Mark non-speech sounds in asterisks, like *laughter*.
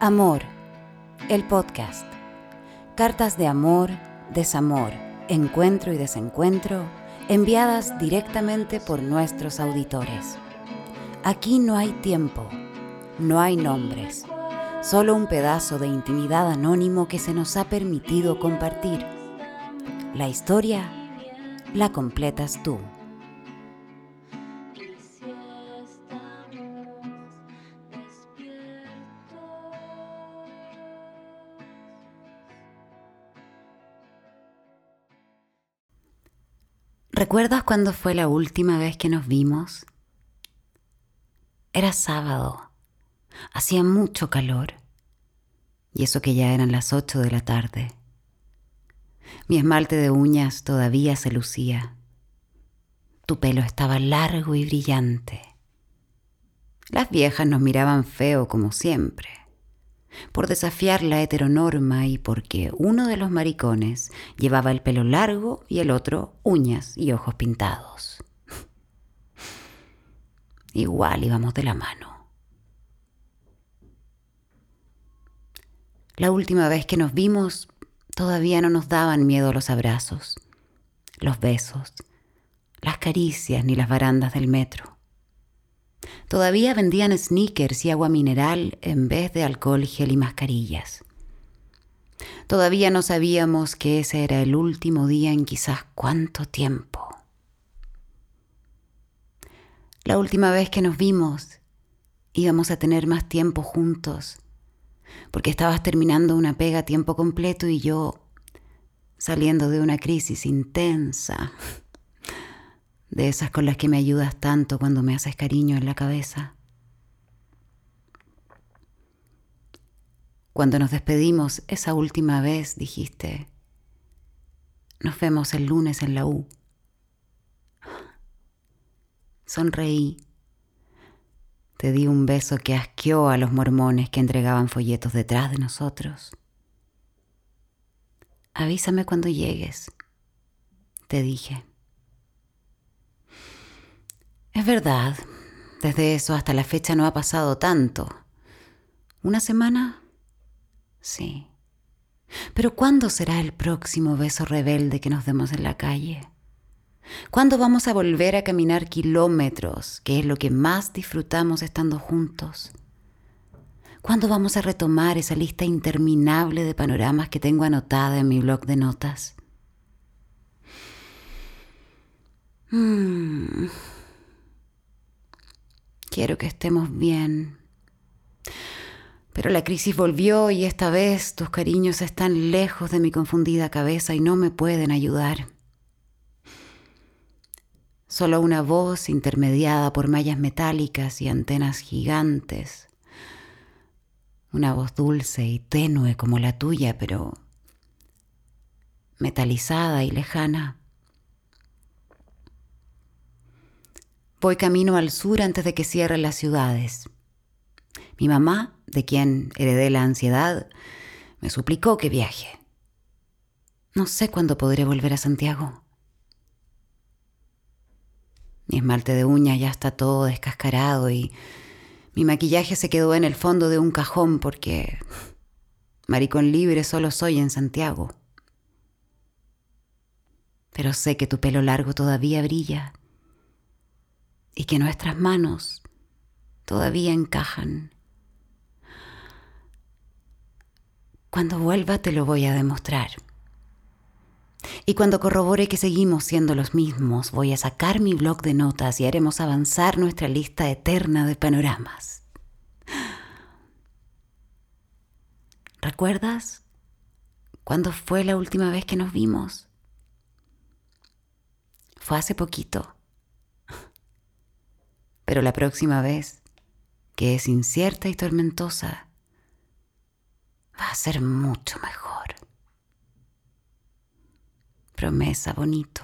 Amor, el podcast. Cartas de amor, desamor, encuentro y desencuentro enviadas directamente por nuestros auditores. Aquí no hay tiempo, no hay nombres, solo un pedazo de intimidad anónimo que se nos ha permitido compartir. La historia la completas tú. ¿Recuerdas cuándo fue la última vez que nos vimos? Era sábado. Hacía mucho calor. Y eso que ya eran las ocho de la tarde. Mi esmalte de uñas todavía se lucía. Tu pelo estaba largo y brillante. Las viejas nos miraban feo como siempre por desafiar la heteronorma y porque uno de los maricones llevaba el pelo largo y el otro uñas y ojos pintados. *laughs* Igual íbamos de la mano. La última vez que nos vimos todavía no nos daban miedo los abrazos, los besos, las caricias ni las barandas del metro. Todavía vendían sneakers y agua mineral en vez de alcohol, gel y mascarillas. Todavía no sabíamos que ese era el último día en quizás cuánto tiempo. La última vez que nos vimos íbamos a tener más tiempo juntos, porque estabas terminando una pega a tiempo completo y yo saliendo de una crisis intensa de esas con las que me ayudas tanto cuando me haces cariño en la cabeza. Cuando nos despedimos esa última vez dijiste, nos vemos el lunes en la U. Sonreí. Te di un beso que asqueó a los mormones que entregaban folletos detrás de nosotros. Avísame cuando llegues, te dije. Verdad, desde eso hasta la fecha no ha pasado tanto. ¿Una semana? Sí. Pero ¿cuándo será el próximo beso rebelde que nos demos en la calle? ¿Cuándo vamos a volver a caminar kilómetros, que es lo que más disfrutamos estando juntos? ¿Cuándo vamos a retomar esa lista interminable de panoramas que tengo anotada en mi blog de notas? Hmm. Quiero que estemos bien. Pero la crisis volvió y esta vez tus cariños están lejos de mi confundida cabeza y no me pueden ayudar. Solo una voz intermediada por mallas metálicas y antenas gigantes. Una voz dulce y tenue como la tuya, pero metalizada y lejana. Voy camino al sur antes de que cierren las ciudades. Mi mamá, de quien heredé la ansiedad, me suplicó que viaje. No sé cuándo podré volver a Santiago. Mi esmalte de uñas ya está todo descascarado y mi maquillaje se quedó en el fondo de un cajón porque maricón libre solo soy en Santiago. Pero sé que tu pelo largo todavía brilla y que nuestras manos todavía encajan. Cuando vuelva te lo voy a demostrar. Y cuando corrobore que seguimos siendo los mismos, voy a sacar mi blog de notas y haremos avanzar nuestra lista eterna de panoramas. ¿Recuerdas cuándo fue la última vez que nos vimos? Fue hace poquito. Pero la próxima vez, que es incierta y tormentosa, va a ser mucho mejor. Promesa bonito.